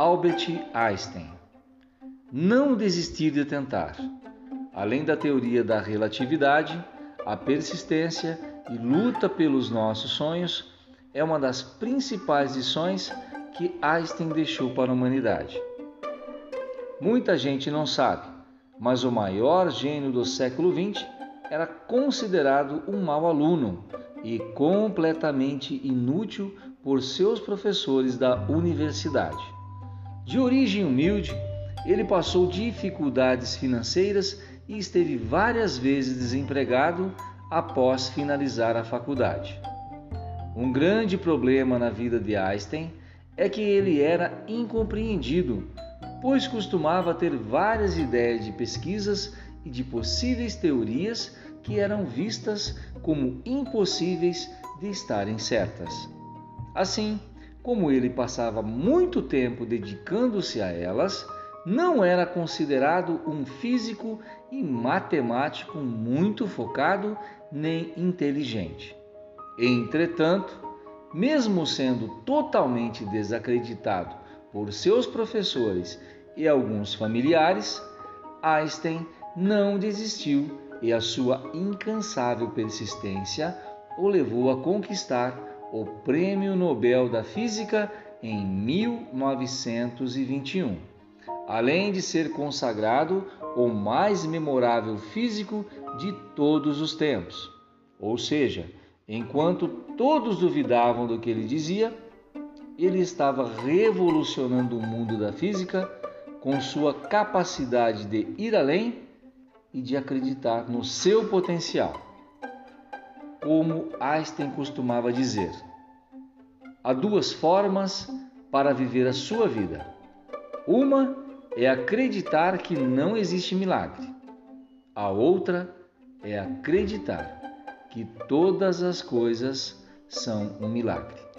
Albert Einstein. Não desistir de tentar. Além da teoria da relatividade, a persistência e luta pelos nossos sonhos é uma das principais lições que Einstein deixou para a humanidade. Muita gente não sabe, mas o maior gênio do século XX era considerado um mau aluno e completamente inútil por seus professores da universidade. De origem humilde, ele passou dificuldades financeiras e esteve várias vezes desempregado após finalizar a faculdade. Um grande problema na vida de Einstein é que ele era incompreendido, pois costumava ter várias ideias de pesquisas e de possíveis teorias que eram vistas como impossíveis de estarem certas. Assim, como ele passava muito tempo dedicando-se a elas, não era considerado um físico e matemático muito focado nem inteligente. Entretanto, mesmo sendo totalmente desacreditado por seus professores e alguns familiares, Einstein não desistiu e a sua incansável persistência o levou a conquistar o Prêmio Nobel da Física em 1921, além de ser consagrado o mais memorável físico de todos os tempos. Ou seja, enquanto todos duvidavam do que ele dizia, ele estava revolucionando o mundo da física com sua capacidade de ir além e de acreditar no seu potencial. Como Einstein costumava dizer, há duas formas para viver a sua vida. Uma é acreditar que não existe milagre. A outra é acreditar que todas as coisas são um milagre.